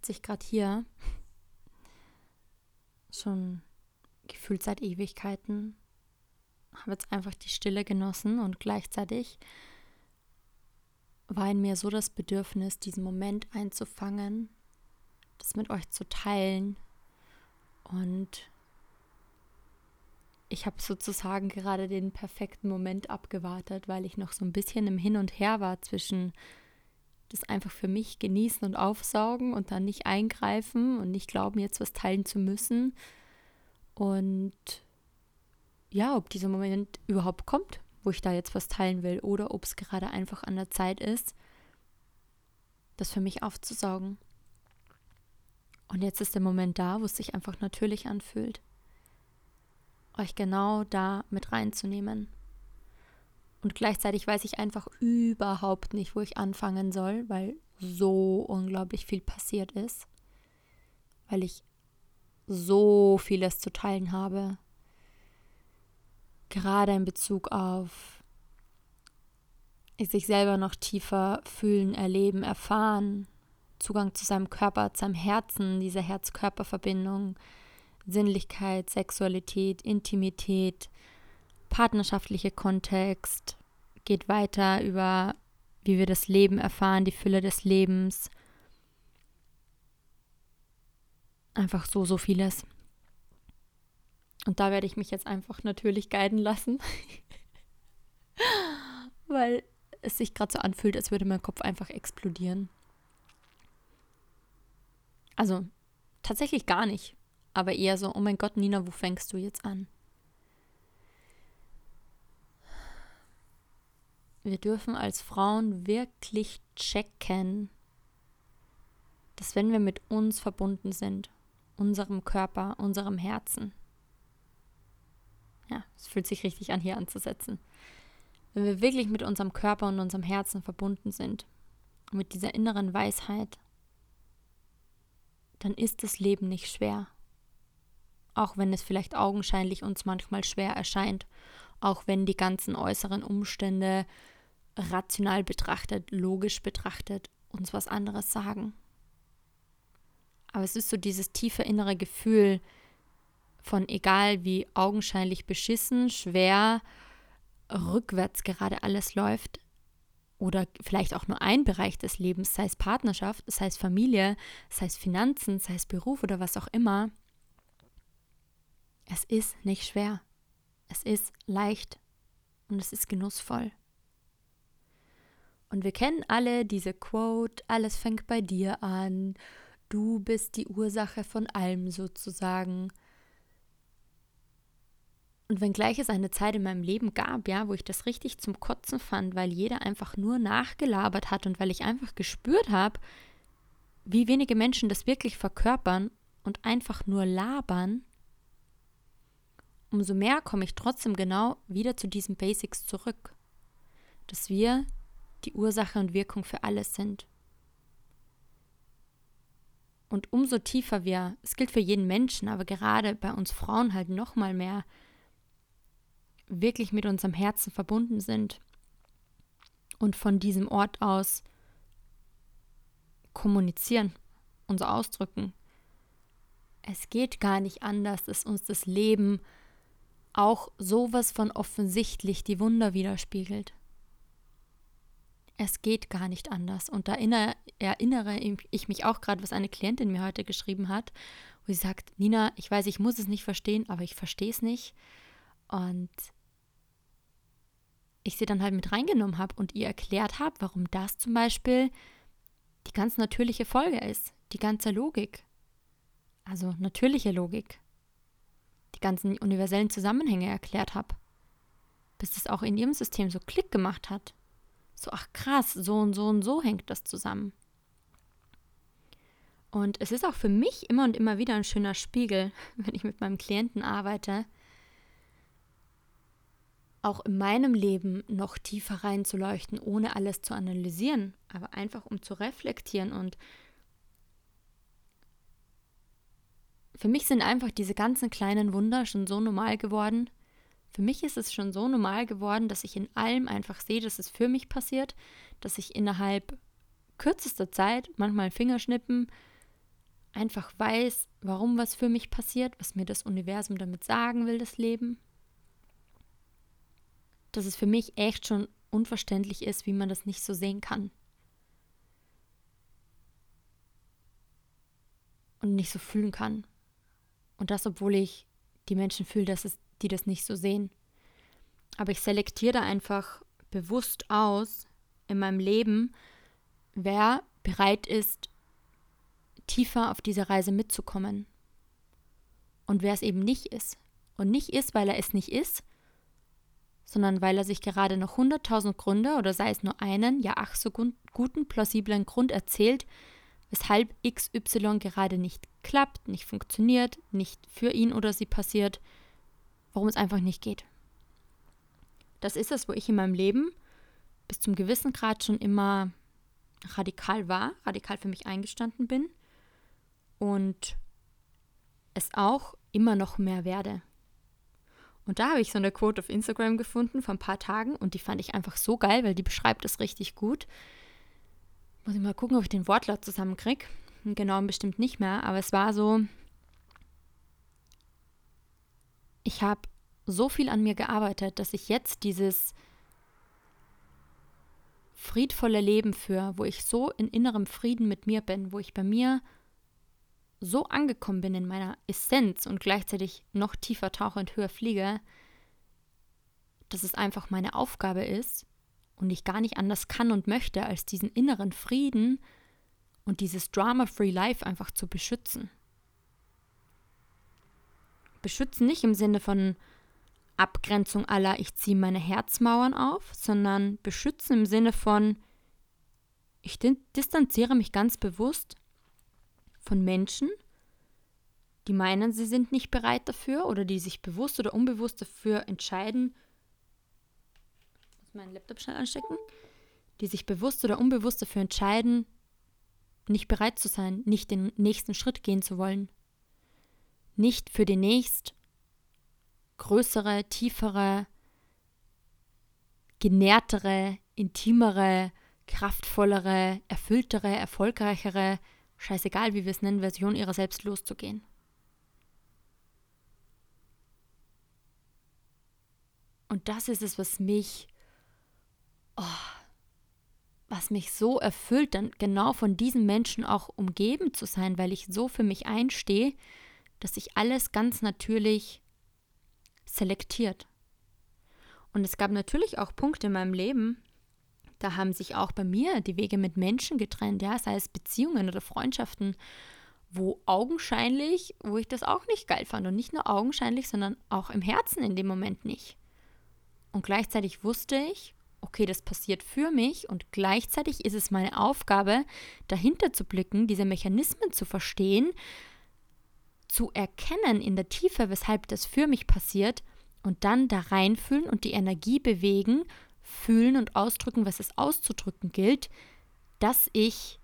sitze ich gerade hier. Schon gefühlt seit Ewigkeiten. Habe jetzt einfach die Stille genossen und gleichzeitig war in mir so das Bedürfnis, diesen Moment einzufangen, das mit euch zu teilen. Und ich habe sozusagen gerade den perfekten Moment abgewartet, weil ich noch so ein bisschen im Hin und Her war zwischen das einfach für mich genießen und aufsaugen und dann nicht eingreifen und nicht glauben, jetzt was teilen zu müssen. Und ja, ob dieser Moment überhaupt kommt, wo ich da jetzt was teilen will, oder ob es gerade einfach an der Zeit ist, das für mich aufzusaugen. Und jetzt ist der Moment da, wo es sich einfach natürlich anfühlt, euch genau da mit reinzunehmen. Und gleichzeitig weiß ich einfach überhaupt nicht, wo ich anfangen soll, weil so unglaublich viel passiert ist. Weil ich so vieles zu teilen habe. Gerade in Bezug auf sich selber noch tiefer fühlen, erleben, erfahren. Zugang zu seinem Körper, zu seinem Herzen, diese Herz-Körper-Verbindung, Sinnlichkeit, Sexualität, Intimität, partnerschaftliche Kontext, geht weiter über, wie wir das Leben erfahren, die Fülle des Lebens. Einfach so, so vieles. Und da werde ich mich jetzt einfach natürlich guiden lassen, weil es sich gerade so anfühlt, als würde mein Kopf einfach explodieren. Also tatsächlich gar nicht, aber eher so, oh mein Gott, Nina, wo fängst du jetzt an? Wir dürfen als Frauen wirklich checken, dass wenn wir mit uns verbunden sind, unserem Körper, unserem Herzen, ja, es fühlt sich richtig an, hier anzusetzen, wenn wir wirklich mit unserem Körper und unserem Herzen verbunden sind, mit dieser inneren Weisheit, dann ist das Leben nicht schwer. Auch wenn es vielleicht augenscheinlich uns manchmal schwer erscheint auch wenn die ganzen äußeren Umstände rational betrachtet, logisch betrachtet uns was anderes sagen. Aber es ist so dieses tiefe innere Gefühl von egal wie augenscheinlich beschissen, schwer, rückwärts gerade alles läuft oder vielleicht auch nur ein Bereich des Lebens, sei es Partnerschaft, sei es Familie, sei es Finanzen, sei es Beruf oder was auch immer. Es ist nicht schwer. Es ist leicht und es ist genussvoll. Und wir kennen alle diese Quote, alles fängt bei dir an, du bist die Ursache von allem sozusagen. Und wenngleich es eine Zeit in meinem Leben gab, ja, wo ich das richtig zum Kotzen fand, weil jeder einfach nur nachgelabert hat und weil ich einfach gespürt habe, wie wenige Menschen das wirklich verkörpern und einfach nur labern, umso mehr komme ich trotzdem genau wieder zu diesen Basics zurück. Dass wir die Ursache und Wirkung für alles sind. Und umso tiefer wir, es gilt für jeden Menschen, aber gerade bei uns Frauen halt noch mal mehr, wirklich mit unserem Herzen verbunden sind und von diesem Ort aus kommunizieren, uns ausdrücken. Es geht gar nicht anders, dass uns das Leben auch sowas von offensichtlich die Wunder widerspiegelt. Es geht gar nicht anders. Und da erinnere, erinnere ich mich auch gerade, was eine Klientin mir heute geschrieben hat, wo sie sagt, Nina, ich weiß, ich muss es nicht verstehen, aber ich verstehe es nicht. Und ich sie dann halt mit reingenommen habe und ihr erklärt habe, warum das zum Beispiel die ganz natürliche Folge ist, die ganze Logik. Also natürliche Logik die ganzen universellen Zusammenhänge erklärt habe. Bis es auch in ihrem System so Klick gemacht hat. So, ach krass, so und so und so hängt das zusammen. Und es ist auch für mich immer und immer wieder ein schöner Spiegel, wenn ich mit meinem Klienten arbeite, auch in meinem Leben noch tiefer reinzuleuchten, ohne alles zu analysieren, aber einfach um zu reflektieren und Für mich sind einfach diese ganzen kleinen Wunder schon so normal geworden. Für mich ist es schon so normal geworden, dass ich in allem einfach sehe, dass es für mich passiert, dass ich innerhalb kürzester Zeit, manchmal Fingerschnippen, einfach weiß, warum was für mich passiert, was mir das Universum damit sagen will, das Leben. Dass es für mich echt schon unverständlich ist, wie man das nicht so sehen kann. Und nicht so fühlen kann. Und das, obwohl ich die Menschen fühle, dass es, die das nicht so sehen. Aber ich selektiere einfach bewusst aus in meinem Leben, wer bereit ist, tiefer auf diese Reise mitzukommen. Und wer es eben nicht ist. Und nicht ist, weil er es nicht ist, sondern weil er sich gerade noch hunderttausend Gründe oder sei es nur einen, ja ach so guten, plausiblen Grund erzählt, weshalb XY gerade nicht klappt, nicht funktioniert, nicht für ihn oder sie passiert, warum es einfach nicht geht. Das ist es, wo ich in meinem Leben bis zum gewissen Grad schon immer radikal war, radikal für mich eingestanden bin und es auch immer noch mehr werde. Und da habe ich so eine Quote auf Instagram gefunden vor ein paar Tagen und die fand ich einfach so geil, weil die beschreibt es richtig gut. Muss ich mal gucken, ob ich den Wortlaut zusammenkriege. Genau, bestimmt nicht mehr, aber es war so, ich habe so viel an mir gearbeitet, dass ich jetzt dieses friedvolle Leben führe, wo ich so in innerem Frieden mit mir bin, wo ich bei mir so angekommen bin in meiner Essenz und gleichzeitig noch tiefer tauche und höher fliege, dass es einfach meine Aufgabe ist und ich gar nicht anders kann und möchte, als diesen inneren Frieden und dieses Drama-Free Life einfach zu beschützen. Beschützen nicht im Sinne von Abgrenzung aller, ich ziehe meine Herzmauern auf, sondern beschützen im Sinne von, ich distanziere mich ganz bewusst von Menschen, die meinen, sie sind nicht bereit dafür oder die sich bewusst oder unbewusst dafür entscheiden, muss meinen Laptop schnell anstecken, die sich bewusst oder unbewusst dafür entscheiden, nicht bereit zu sein, nicht den nächsten Schritt gehen zu wollen, nicht für den nächst größere, tiefere, genährtere, intimere, kraftvollere, erfülltere, erfolgreichere, scheißegal wie wir es nennen, Version ihrer selbst loszugehen. Und das ist es, was mich, oh, was mich so erfüllt, dann genau von diesen Menschen auch umgeben zu sein, weil ich so für mich einstehe, dass sich alles ganz natürlich selektiert. Und es gab natürlich auch Punkte in meinem Leben, da haben sich auch bei mir die Wege mit Menschen getrennt, ja, sei es Beziehungen oder Freundschaften, wo augenscheinlich, wo ich das auch nicht geil fand und nicht nur augenscheinlich, sondern auch im Herzen in dem Moment nicht. Und gleichzeitig wusste ich, okay, das passiert für mich und gleichzeitig ist es meine Aufgabe, dahinter zu blicken, diese Mechanismen zu verstehen, zu erkennen in der Tiefe, weshalb das für mich passiert und dann da reinfühlen und die Energie bewegen fühlen und ausdrücken, was es auszudrücken gilt, dass ich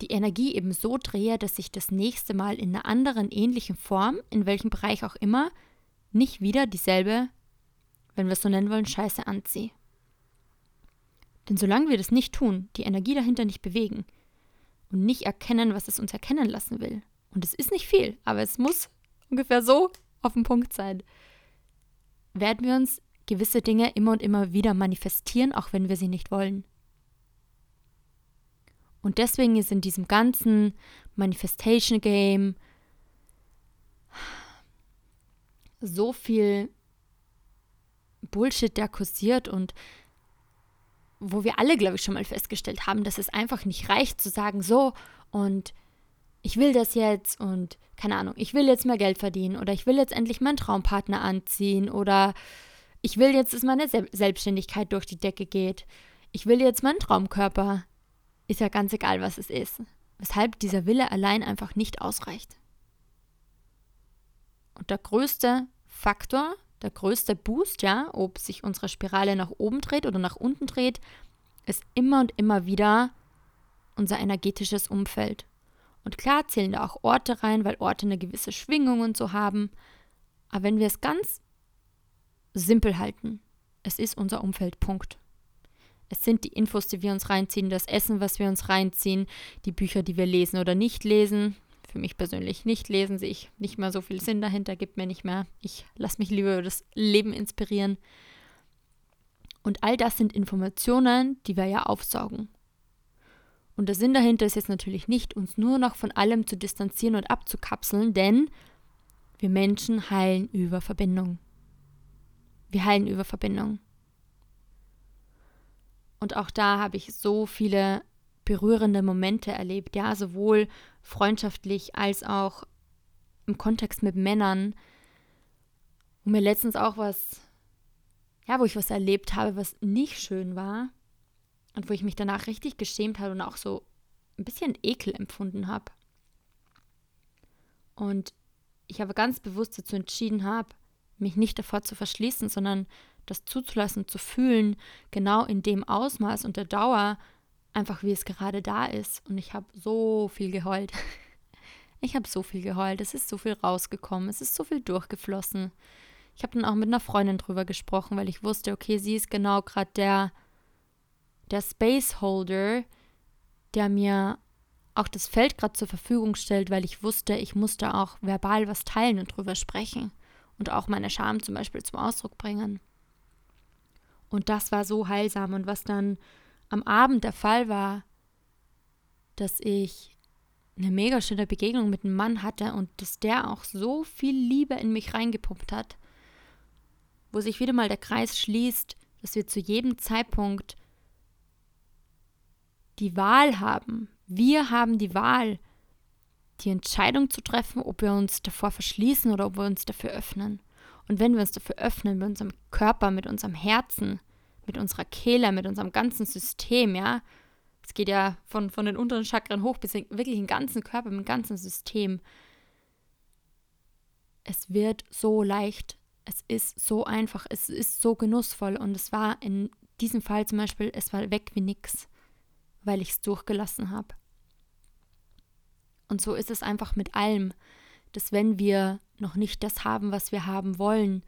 die Energie eben so drehe, dass ich das nächste Mal in einer anderen ähnlichen Form, in welchem Bereich auch immer, nicht wieder dieselbe, wenn wir es so nennen wollen, Scheiße anziehe. Denn solange wir das nicht tun, die Energie dahinter nicht bewegen und nicht erkennen, was es uns erkennen lassen will, und es ist nicht viel, aber es muss ungefähr so auf den Punkt sein, werden wir uns gewisse Dinge immer und immer wieder manifestieren, auch wenn wir sie nicht wollen. Und deswegen ist in diesem ganzen Manifestation Game so viel Bullshit, der kursiert und wo wir alle, glaube ich, schon mal festgestellt haben, dass es einfach nicht reicht zu sagen, so und ich will das jetzt und keine Ahnung, ich will jetzt mehr Geld verdienen oder ich will jetzt endlich meinen Traumpartner anziehen oder ich will jetzt, dass meine Selbstständigkeit durch die Decke geht. Ich will jetzt meinen Traumkörper. Ist ja ganz egal, was es ist. Weshalb dieser Wille allein einfach nicht ausreicht. Und der größte Faktor, der größte Boost, ja, ob sich unsere Spirale nach oben dreht oder nach unten dreht, ist immer und immer wieder unser energetisches Umfeld. Und klar zählen da auch Orte rein, weil Orte eine gewisse Schwingung und so haben. Aber wenn wir es ganz simpel halten. Es ist unser Umfeld, Punkt. Es sind die Infos, die wir uns reinziehen, das Essen, was wir uns reinziehen, die Bücher, die wir lesen oder nicht lesen. für mich persönlich nicht lesen, sehe ich nicht mehr so viel Sinn dahinter, gibt mir nicht mehr. Ich lasse mich lieber über das Leben inspirieren. Und all das sind Informationen, die wir ja aufsaugen. Und der Sinn dahinter ist jetzt natürlich nicht, uns nur noch von allem zu distanzieren und abzukapseln, denn wir Menschen heilen über Verbindung. Wir heilen über Verbindung. Und auch da habe ich so viele berührende Momente erlebt, ja, sowohl freundschaftlich als auch im Kontext mit Männern. Und mir letztens auch was, ja, wo ich was erlebt habe, was nicht schön war und wo ich mich danach richtig geschämt habe und auch so ein bisschen Ekel empfunden habe. Und ich aber ganz bewusst dazu entschieden habe, mich nicht davor zu verschließen, sondern das zuzulassen, zu fühlen, genau in dem Ausmaß und der Dauer, einfach wie es gerade da ist. Und ich habe so viel geheult. Ich habe so viel geheult. Es ist so viel rausgekommen. Es ist so viel durchgeflossen. Ich habe dann auch mit einer Freundin drüber gesprochen, weil ich wusste, okay, sie ist genau gerade der, der Spaceholder, der mir auch das Feld gerade zur Verfügung stellt, weil ich wusste, ich musste auch verbal was teilen und drüber sprechen und auch meine Scham zum Beispiel zum Ausdruck bringen. Und das war so heilsam. Und was dann am Abend der Fall war, dass ich eine mega schöne Begegnung mit einem Mann hatte und dass der auch so viel Liebe in mich reingepumpt hat, wo sich wieder mal der Kreis schließt, dass wir zu jedem Zeitpunkt die Wahl haben. Wir haben die Wahl, die Entscheidung zu treffen, ob wir uns davor verschließen oder ob wir uns dafür öffnen. Und wenn wir uns dafür öffnen, mit unserem Körper, mit unserem Herzen, mit unserer Kehle, mit unserem ganzen System, ja. Es geht ja von, von den unteren Chakren hoch bis in, wirklich den ganzen Körper, mit dem ganzen System. Es wird so leicht, es ist so einfach, es ist so genussvoll und es war in diesem Fall zum Beispiel, es war weg wie nix, weil ich es durchgelassen habe. Und so ist es einfach mit allem, dass wenn wir noch nicht das haben, was wir haben wollen,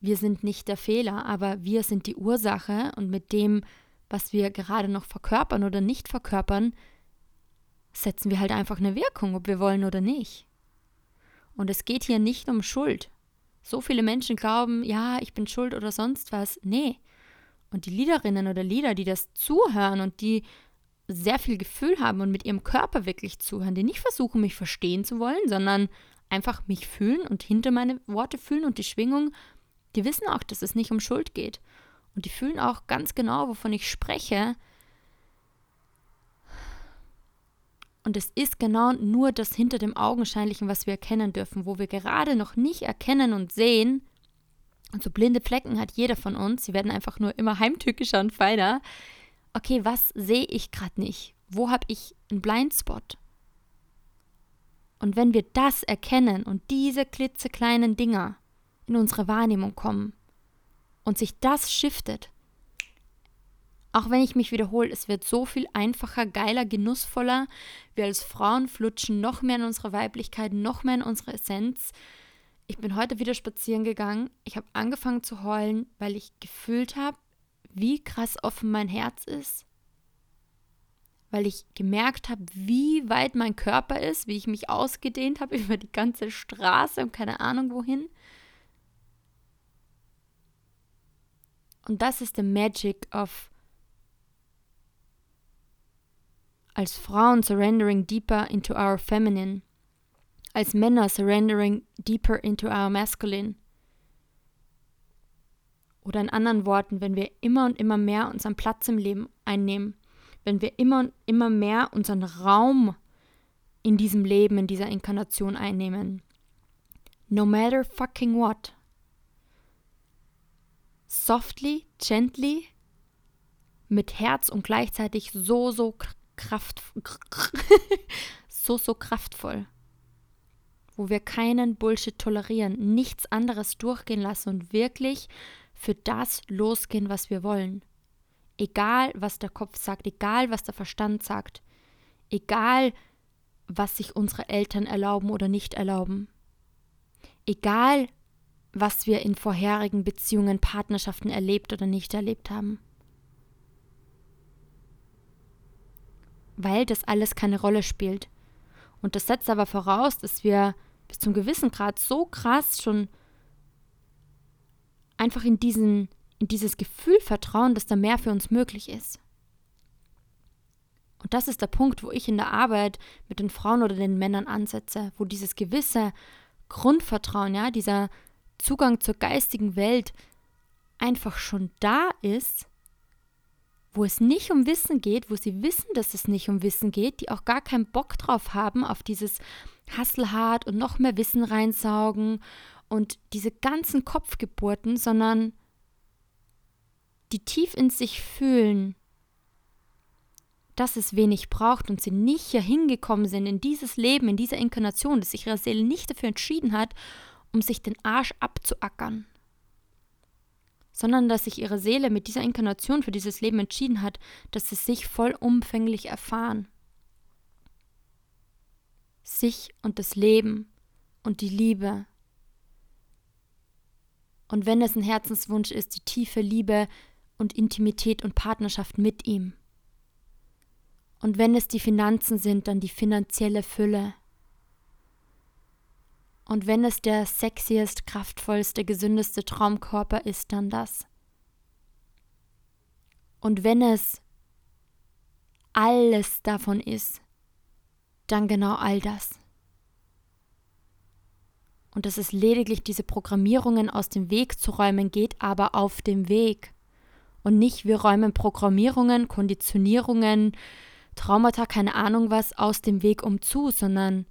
wir sind nicht der Fehler, aber wir sind die Ursache und mit dem, was wir gerade noch verkörpern oder nicht verkörpern, setzen wir halt einfach eine Wirkung, ob wir wollen oder nicht. Und es geht hier nicht um Schuld. So viele Menschen glauben, ja, ich bin schuld oder sonst was. Nee. Und die Liederinnen oder Lieder, die das zuhören und die sehr viel Gefühl haben und mit ihrem Körper wirklich zuhören, die nicht versuchen, mich verstehen zu wollen, sondern einfach mich fühlen und hinter meine Worte fühlen und die Schwingung die wissen auch, dass es nicht um Schuld geht. Und die fühlen auch ganz genau, wovon ich spreche. Und es ist genau nur das hinter dem Augenscheinlichen, was wir erkennen dürfen, wo wir gerade noch nicht erkennen und sehen. Und so blinde Flecken hat jeder von uns. Sie werden einfach nur immer heimtückischer und feiner. Okay, was sehe ich gerade nicht? Wo habe ich einen Blindspot? Und wenn wir das erkennen und diese klitzekleinen Dinger, in unsere Wahrnehmung kommen und sich das shiftet, auch wenn ich mich wiederhole, es wird so viel einfacher, geiler, genussvoller. Wir als Frauen flutschen noch mehr in unsere Weiblichkeit, noch mehr in unsere Essenz. Ich bin heute wieder spazieren gegangen. Ich habe angefangen zu heulen, weil ich gefühlt habe, wie krass offen mein Herz ist. Weil ich gemerkt habe, wie weit mein Körper ist, wie ich mich ausgedehnt habe über die ganze Straße und keine Ahnung wohin. Und das ist the magic of als Frauen surrendering deeper into our feminine, als Männer surrendering deeper into our masculine. Oder in anderen Worten, wenn wir immer und immer mehr unseren Platz im Leben einnehmen, wenn wir immer und immer mehr unseren Raum in diesem Leben, in dieser Inkarnation einnehmen. No matter fucking what softly, gently, mit Herz und gleichzeitig so, so kraft, so, so kraftvoll. Wo wir keinen Bullshit tolerieren, nichts anderes durchgehen lassen und wirklich für das losgehen, was wir wollen. Egal, was der Kopf sagt, egal, was der Verstand sagt, egal, was sich unsere Eltern erlauben oder nicht erlauben. Egal, was wir in vorherigen Beziehungen, Partnerschaften erlebt oder nicht erlebt haben. Weil das alles keine Rolle spielt. Und das setzt aber voraus, dass wir bis zum gewissen Grad so krass schon einfach in, diesen, in dieses Gefühl vertrauen, dass da mehr für uns möglich ist. Und das ist der Punkt, wo ich in der Arbeit mit den Frauen oder den Männern ansetze, wo dieses gewisse Grundvertrauen, ja, dieser Zugang zur geistigen Welt einfach schon da ist, wo es nicht um Wissen geht, wo sie wissen, dass es nicht um Wissen geht, die auch gar keinen Bock drauf haben auf dieses Hasselhart und noch mehr Wissen reinsaugen und diese ganzen Kopfgeburten, sondern die tief in sich fühlen, dass es wenig braucht und sie nicht hier hingekommen sind in dieses Leben, in dieser Inkarnation, dass sich ihre Seele nicht dafür entschieden hat, um sich den Arsch abzuackern, sondern dass sich ihre Seele mit dieser Inkarnation für dieses Leben entschieden hat, dass sie sich vollumfänglich erfahren. Sich und das Leben und die Liebe. Und wenn es ein Herzenswunsch ist, die tiefe Liebe und Intimität und Partnerschaft mit ihm. Und wenn es die Finanzen sind, dann die finanzielle Fülle. Und wenn es der sexiest, kraftvollste, gesündeste Traumkörper ist, dann das. Und wenn es alles davon ist, dann genau all das. Und dass es lediglich diese Programmierungen aus dem Weg zu räumen geht, aber auf dem Weg. Und nicht wir räumen Programmierungen, Konditionierungen, Traumata, keine Ahnung was, aus dem Weg um zu, sondern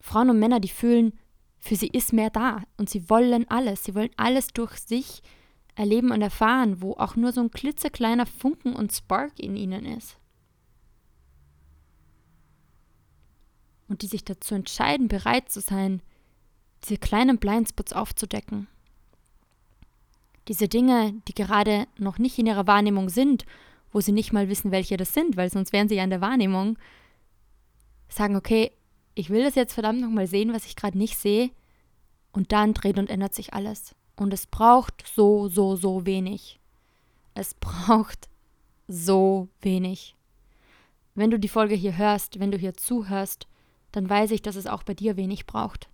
Frauen und Männer, die fühlen, für sie ist mehr da und sie wollen alles. Sie wollen alles durch sich erleben und erfahren, wo auch nur so ein klitzekleiner Funken und Spark in ihnen ist. Und die sich dazu entscheiden, bereit zu sein, diese kleinen Blindspots aufzudecken. Diese Dinge, die gerade noch nicht in ihrer Wahrnehmung sind wo sie nicht mal wissen, welche das sind, weil sonst wären sie ja in der Wahrnehmung, sagen, okay, ich will das jetzt verdammt nochmal sehen, was ich gerade nicht sehe, und dann dreht und ändert sich alles. Und es braucht so, so, so wenig. Es braucht so wenig. Wenn du die Folge hier hörst, wenn du hier zuhörst, dann weiß ich, dass es auch bei dir wenig braucht.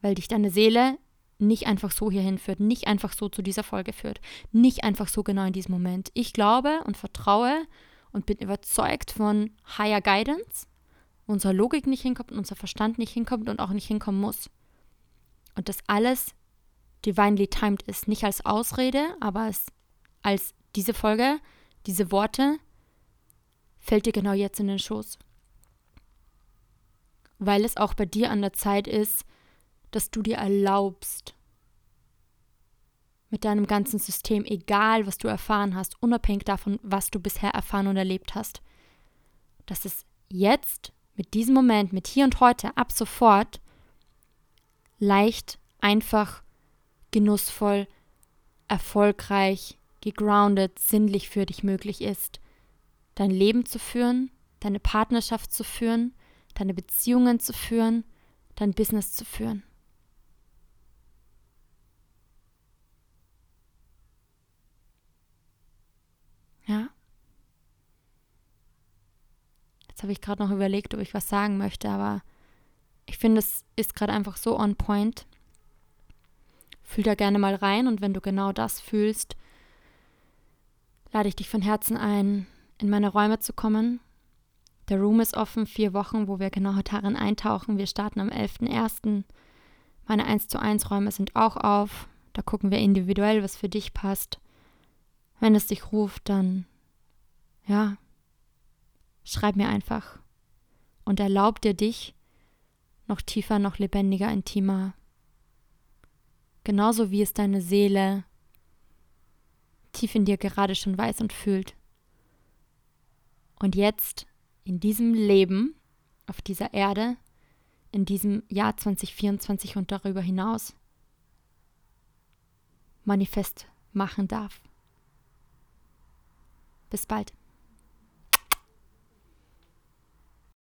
Weil dich deine Seele nicht einfach so hierhin führt, nicht einfach so zu dieser Folge führt, nicht einfach so genau in diesem Moment. Ich glaube und vertraue und bin überzeugt von Higher Guidance, wo unsere Logik nicht hinkommt unser Verstand nicht hinkommt und auch nicht hinkommen muss. Und das alles divinely timed ist, nicht als Ausrede, aber als, als diese Folge, diese Worte, fällt dir genau jetzt in den Schoß. Weil es auch bei dir an der Zeit ist, dass du dir erlaubst, mit deinem ganzen System, egal was du erfahren hast, unabhängig davon, was du bisher erfahren und erlebt hast, dass es jetzt, mit diesem Moment, mit hier und heute, ab sofort, leicht, einfach, genussvoll, erfolgreich, gegroundet, sinnlich für dich möglich ist, dein Leben zu führen, deine Partnerschaft zu führen, deine Beziehungen zu führen, dein Business zu führen. Ja. Jetzt habe ich gerade noch überlegt, ob ich was sagen möchte, aber ich finde, es ist gerade einfach so on point. Fühl da gerne mal rein und wenn du genau das fühlst, lade ich dich von Herzen ein, in meine Räume zu kommen. Der Room ist offen, vier Wochen, wo wir genau darin eintauchen. Wir starten am 11.01. Meine 1 zu 1 Räume sind auch auf. Da gucken wir individuell, was für dich passt. Wenn es dich ruft, dann ja, schreib mir einfach und erlaub dir dich noch tiefer, noch lebendiger, intimer. Genauso wie es deine Seele tief in dir gerade schon weiß und fühlt. Und jetzt in diesem Leben, auf dieser Erde, in diesem Jahr 2024 und darüber hinaus manifest machen darf. Bis bald.